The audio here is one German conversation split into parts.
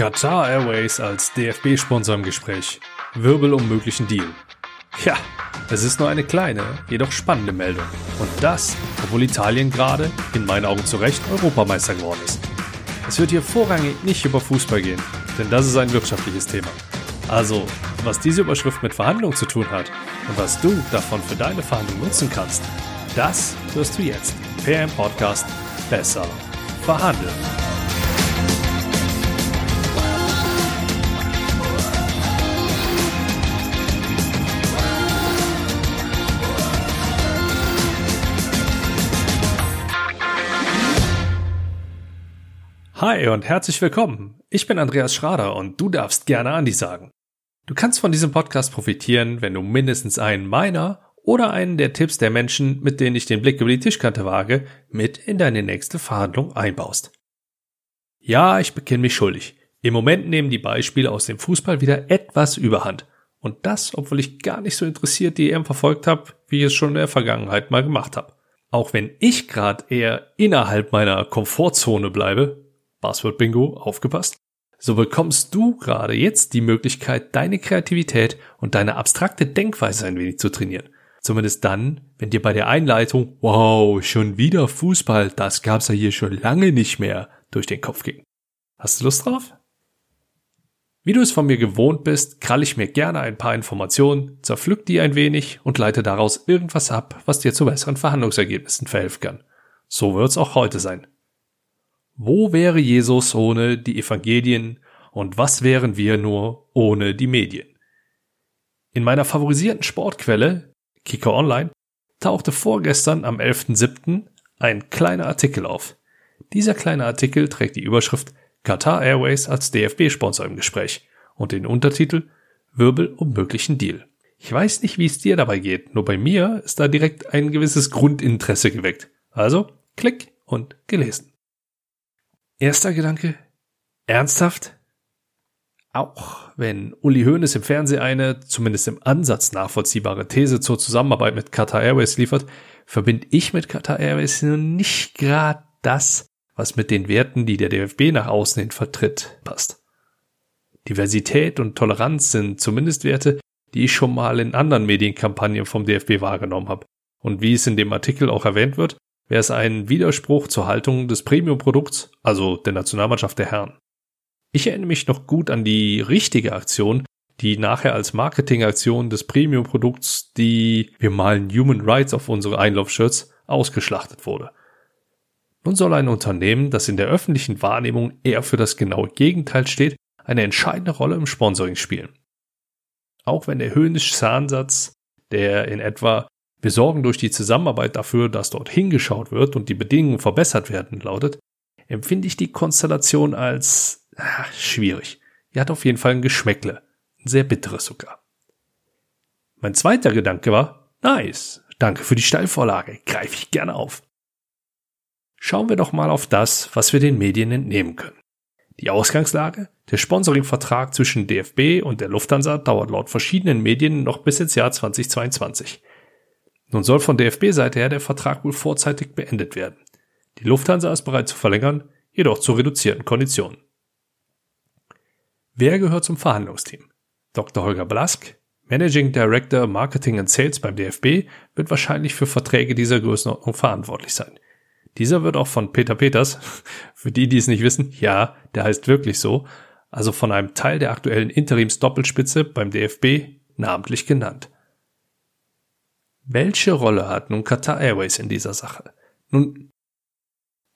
Qatar Airways als DFB-Sponsor im Gespräch. Wirbel um möglichen Deal. Ja, es ist nur eine kleine, jedoch spannende Meldung. Und das, obwohl Italien gerade, in meinen Augen zu Recht, Europameister geworden ist. Es wird hier vorrangig nicht über Fußball gehen, denn das ist ein wirtschaftliches Thema. Also, was diese Überschrift mit Verhandlungen zu tun hat und was du davon für deine Verhandlungen nutzen kannst, das wirst du jetzt PM Podcast besser verhandeln. Hi und herzlich willkommen. Ich bin Andreas Schrader und du darfst gerne Andi sagen. Du kannst von diesem Podcast profitieren, wenn du mindestens einen meiner oder einen der Tipps der Menschen, mit denen ich den Blick über die Tischkante wage, mit in deine nächste Verhandlung einbaust. Ja, ich bekenne mich schuldig. Im Moment nehmen die Beispiele aus dem Fußball wieder etwas überhand. Und das, obwohl ich gar nicht so interessiert die EM verfolgt habe, wie ich es schon in der Vergangenheit mal gemacht habe. Auch wenn ich gerade eher innerhalb meiner Komfortzone bleibe, Buzzword Bingo, aufgepasst, so bekommst du gerade jetzt die Möglichkeit, deine Kreativität und deine abstrakte Denkweise ein wenig zu trainieren. Zumindest dann, wenn dir bei der Einleitung, wow, schon wieder Fußball, das gab's ja hier schon lange nicht mehr, durch den Kopf ging. Hast du Lust drauf? Wie du es von mir gewohnt bist, krall ich mir gerne ein paar Informationen, zerpflück die ein wenig und leite daraus irgendwas ab, was dir zu besseren Verhandlungsergebnissen verhelfen kann. So wird's auch heute sein. Wo wäre Jesus ohne die Evangelien und was wären wir nur ohne die Medien? In meiner favorisierten Sportquelle, Kicker Online, tauchte vorgestern am 11.07. ein kleiner Artikel auf. Dieser kleine Artikel trägt die Überschrift Qatar Airways als DFB-Sponsor im Gespräch und den Untertitel Wirbel um möglichen Deal. Ich weiß nicht, wie es dir dabei geht, nur bei mir ist da direkt ein gewisses Grundinteresse geweckt. Also, klick und gelesen. Erster Gedanke, ernsthaft? Auch wenn Uli Hoeneß im Fernsehen eine, zumindest im Ansatz nachvollziehbare These zur Zusammenarbeit mit Qatar Airways liefert, verbinde ich mit Qatar Airways nicht gerade das, was mit den Werten, die der DFB nach außen hin vertritt, passt. Diversität und Toleranz sind zumindest Werte, die ich schon mal in anderen Medienkampagnen vom DFB wahrgenommen habe. Und wie es in dem Artikel auch erwähnt wird, wäre es ein Widerspruch zur Haltung des Premium-Produkts, also der Nationalmannschaft der Herren. Ich erinnere mich noch gut an die richtige Aktion, die nachher als Marketingaktion des Premium-Produkts, die wir malen Human Rights auf unsere Einlaufshirts, ausgeschlachtet wurde. Nun soll ein Unternehmen, das in der öffentlichen Wahrnehmung eher für das genaue Gegenteil steht, eine entscheidende Rolle im Sponsoring spielen. Auch wenn der höhnische Ansatz, der in etwa wir sorgen durch die Zusammenarbeit dafür, dass dort hingeschaut wird und die Bedingungen verbessert werden, lautet, empfinde ich die Konstellation als ach, schwierig. Die hat auf jeden Fall ein Geschmäckle. Ein sehr bitteres sogar. Mein zweiter Gedanke war, nice, danke für die Steilvorlage, greife ich gerne auf. Schauen wir doch mal auf das, was wir den Medien entnehmen können. Die Ausgangslage, der Sponsoringvertrag zwischen DFB und der Lufthansa dauert laut verschiedenen Medien noch bis ins Jahr 2022. Nun soll von DFB-Seite her der Vertrag wohl vorzeitig beendet werden. Die Lufthansa ist bereit zu verlängern, jedoch zu reduzierten Konditionen. Wer gehört zum Verhandlungsteam? Dr. Holger Blask, Managing Director Marketing and Sales beim DFB, wird wahrscheinlich für Verträge dieser Größenordnung verantwortlich sein. Dieser wird auch von Peter Peters, für die, die es nicht wissen, ja, der heißt wirklich so, also von einem Teil der aktuellen Interims-Doppelspitze beim DFB namentlich genannt. Welche Rolle hat nun Qatar Airways in dieser Sache? Nun,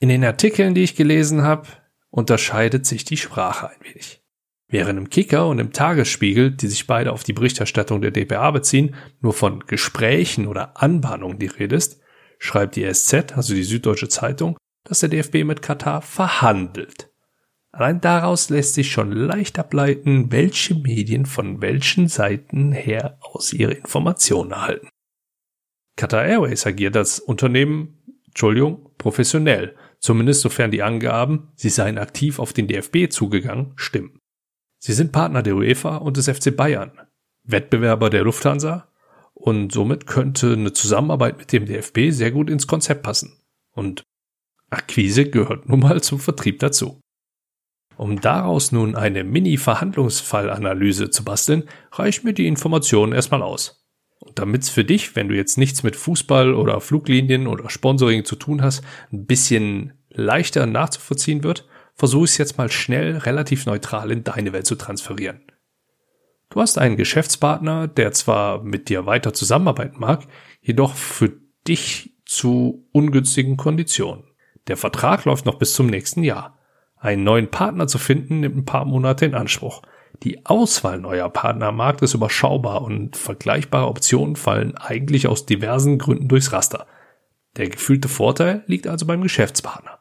in den Artikeln, die ich gelesen habe, unterscheidet sich die Sprache ein wenig. Während im Kicker und im Tagesspiegel, die sich beide auf die Berichterstattung der DPA beziehen, nur von Gesprächen oder Anbahnungen die Rede ist, schreibt die SZ, also die Süddeutsche Zeitung, dass der DFB mit Katar verhandelt. Allein daraus lässt sich schon leicht ableiten, welche Medien von welchen Seiten her aus ihre Informationen erhalten. Qatar Airways agiert als Unternehmen, Entschuldigung, professionell, zumindest sofern die Angaben, sie seien aktiv auf den DFB zugegangen, stimmen. Sie sind Partner der UEFA und des FC Bayern, Wettbewerber der Lufthansa und somit könnte eine Zusammenarbeit mit dem DFB sehr gut ins Konzept passen. Und Akquise gehört nun mal zum Vertrieb dazu. Um daraus nun eine Mini-Verhandlungsfallanalyse zu basteln, reicht mir die Information erstmal aus. Und damit's für dich, wenn du jetzt nichts mit Fußball oder Fluglinien oder Sponsoring zu tun hast, ein bisschen leichter nachzuvollziehen wird, versuche ich es jetzt mal schnell relativ neutral in deine Welt zu transferieren. Du hast einen Geschäftspartner, der zwar mit dir weiter zusammenarbeiten mag, jedoch für dich zu ungünstigen Konditionen. Der Vertrag läuft noch bis zum nächsten Jahr. Einen neuen Partner zu finden nimmt ein paar Monate in Anspruch. Die Auswahl neuer Partner am Markt ist überschaubar und vergleichbare Optionen fallen eigentlich aus diversen Gründen durchs Raster. Der gefühlte Vorteil liegt also beim Geschäftspartner.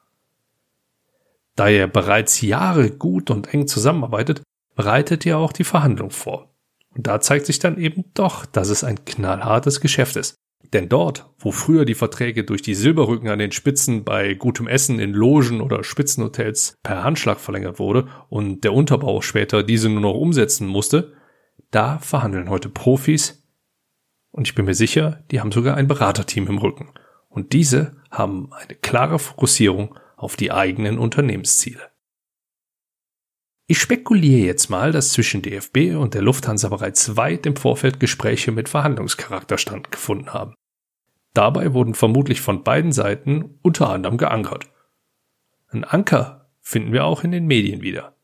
Da er bereits Jahre gut und eng zusammenarbeitet, bereitet er auch die Verhandlung vor. Und da zeigt sich dann eben doch, dass es ein knallhartes Geschäft ist. Denn dort, wo früher die Verträge durch die Silberrücken an den Spitzen bei gutem Essen in Logen oder Spitzenhotels per Handschlag verlängert wurde und der Unterbau später diese nur noch umsetzen musste, da verhandeln heute Profis und ich bin mir sicher, die haben sogar ein Beraterteam im Rücken. Und diese haben eine klare Fokussierung auf die eigenen Unternehmensziele. Ich spekuliere jetzt mal, dass zwischen DFB und der Lufthansa bereits weit im Vorfeld Gespräche mit Verhandlungscharakter stattgefunden haben. Dabei wurden vermutlich von beiden Seiten unter anderem geankert. Ein Anker finden wir auch in den Medien wieder.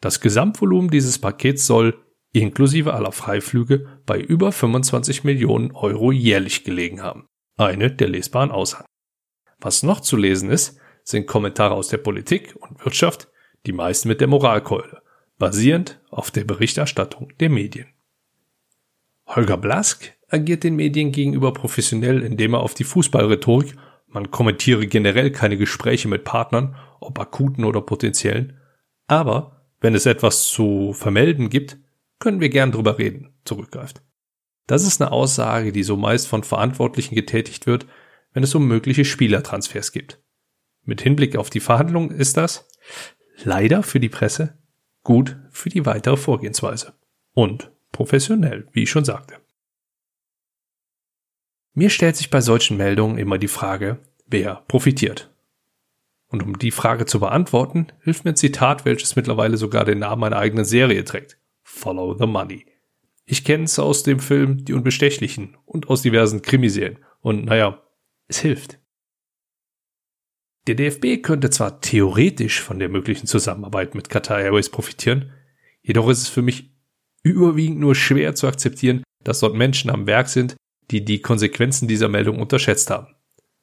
Das Gesamtvolumen dieses Pakets soll, inklusive aller Freiflüge, bei über 25 Millionen Euro jährlich gelegen haben. Eine der lesbaren Aussagen. Was noch zu lesen ist, sind Kommentare aus der Politik und Wirtschaft, die meisten mit der Moralkeule, basierend auf der Berichterstattung der Medien. Holger Blask agiert den Medien gegenüber professionell, indem er auf die Fußballrhetorik, man kommentiere generell keine Gespräche mit Partnern, ob akuten oder potenziellen, aber wenn es etwas zu vermelden gibt, können wir gern drüber reden, zurückgreift. Das ist eine Aussage, die so meist von Verantwortlichen getätigt wird, wenn es um mögliche Spielertransfers gibt. Mit Hinblick auf die Verhandlungen ist das, leider für die Presse, gut für die weitere Vorgehensweise. Und professionell, wie ich schon sagte. Mir stellt sich bei solchen Meldungen immer die Frage, wer profitiert. Und um die Frage zu beantworten, hilft mir ein Zitat, welches mittlerweile sogar den Namen einer eigenen Serie trägt. Follow the Money. Ich kenne es aus dem Film Die Unbestechlichen und aus diversen Krimiserien. Und naja, es hilft. Der DFB könnte zwar theoretisch von der möglichen Zusammenarbeit mit Qatar Airways profitieren, jedoch ist es für mich überwiegend nur schwer zu akzeptieren, dass dort Menschen am Werk sind, die die Konsequenzen dieser Meldung unterschätzt haben.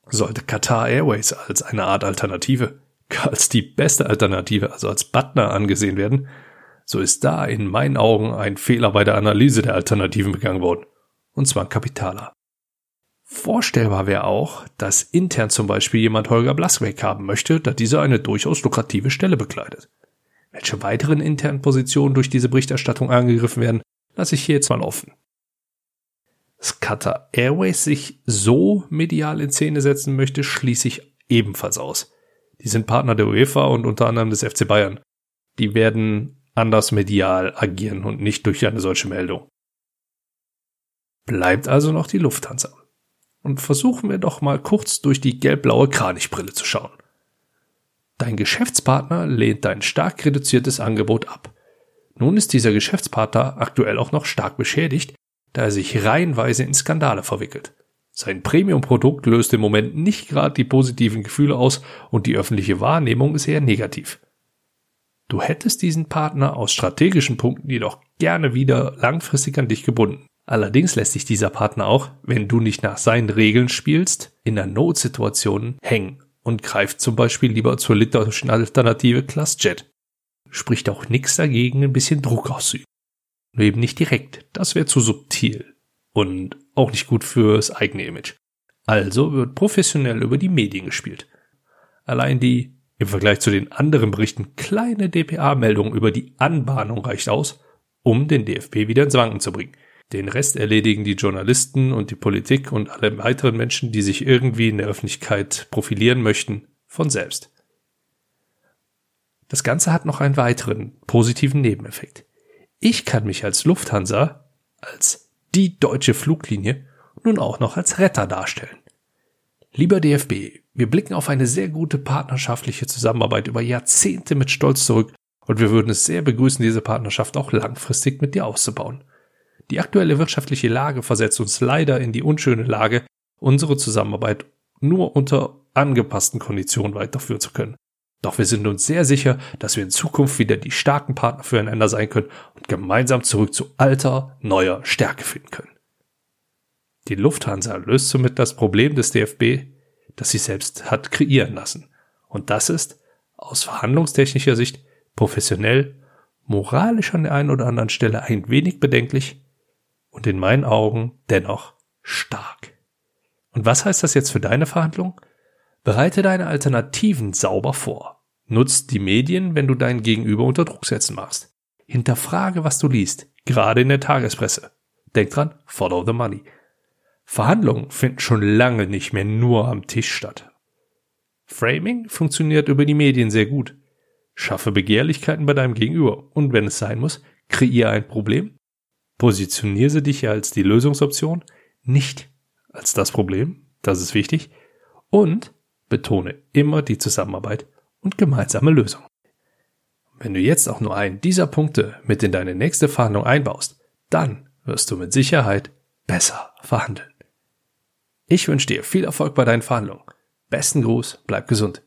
Sollte Qatar Airways als eine Art Alternative, als die beste Alternative, also als Butler angesehen werden, so ist da in meinen Augen ein Fehler bei der Analyse der Alternativen begangen worden. Und zwar ein kapitaler. Vorstellbar wäre auch, dass intern zum Beispiel jemand Holger Blasweg haben möchte, da dieser eine durchaus lukrative Stelle bekleidet. Welche weiteren internen Positionen durch diese Berichterstattung angegriffen werden, lasse ich hier jetzt mal offen. Dass Qatar Airways sich so medial in Szene setzen möchte, schließe ich ebenfalls aus. Die sind Partner der UEFA und unter anderem des FC Bayern. Die werden anders medial agieren und nicht durch eine solche Meldung. Bleibt also noch die Lufthansa und versuchen wir doch mal kurz durch die gelb-blaue Kranichbrille zu schauen. Dein Geschäftspartner lehnt dein stark reduziertes Angebot ab. Nun ist dieser Geschäftspartner aktuell auch noch stark beschädigt, da er sich reihenweise in Skandale verwickelt. Sein Premium-Produkt löst im Moment nicht gerade die positiven Gefühle aus und die öffentliche Wahrnehmung ist eher negativ. Du hättest diesen Partner aus strategischen Punkten jedoch gerne wieder langfristig an dich gebunden. Allerdings lässt sich dieser Partner auch, wenn du nicht nach seinen Regeln spielst, in der Notsituation hängen und greift zum Beispiel lieber zur litauischen Alternative ClassJet. Spricht auch nichts dagegen, ein bisschen Druck auszuüben. Nur eben nicht direkt, das wäre zu subtil und auch nicht gut fürs eigene Image. Also wird professionell über die Medien gespielt. Allein die im Vergleich zu den anderen Berichten kleine DPA-Meldung über die Anbahnung reicht aus, um den DFB wieder ins Wanken zu bringen. Den Rest erledigen die Journalisten und die Politik und alle weiteren Menschen, die sich irgendwie in der Öffentlichkeit profilieren möchten, von selbst. Das Ganze hat noch einen weiteren positiven Nebeneffekt. Ich kann mich als Lufthansa, als die deutsche Fluglinie, nun auch noch als Retter darstellen. Lieber DFB, wir blicken auf eine sehr gute partnerschaftliche Zusammenarbeit über Jahrzehnte mit Stolz zurück Und wir würden es sehr begrüßen, diese Partnerschaft auch langfristig mit dir auszubauen. Die aktuelle wirtschaftliche Lage versetzt uns leider in die unschöne Lage, unsere Zusammenarbeit nur unter angepassten Konditionen weiterführen zu können. Doch wir sind uns sehr sicher, dass wir in Zukunft wieder die starken Partner füreinander sein können und gemeinsam zurück zu alter, neuer Stärke finden können. Die Lufthansa löst somit das Problem des DFB, das sie selbst hat kreieren lassen. Und das ist, aus verhandlungstechnischer Sicht, professionell, moralisch an der einen oder anderen Stelle ein wenig bedenklich und in meinen Augen dennoch stark. Und was heißt das jetzt für deine Verhandlung? Bereite deine Alternativen sauber vor. Nutz die Medien, wenn du deinen Gegenüber unter Druck setzen machst. Hinterfrage, was du liest, gerade in der Tagespresse. Denk dran, follow the money. Verhandlungen finden schon lange nicht mehr nur am Tisch statt. Framing funktioniert über die Medien sehr gut. Schaffe Begehrlichkeiten bei deinem Gegenüber und wenn es sein muss, kreiere ein Problem. Positioniere dich als die Lösungsoption, nicht als das Problem, das ist wichtig, und betone immer die Zusammenarbeit und gemeinsame Lösung. Wenn du jetzt auch nur einen dieser Punkte mit in deine nächste Verhandlung einbaust, dann wirst du mit Sicherheit besser verhandeln. Ich wünsche dir viel Erfolg bei deinen Verhandlungen. Besten Gruß, bleib gesund.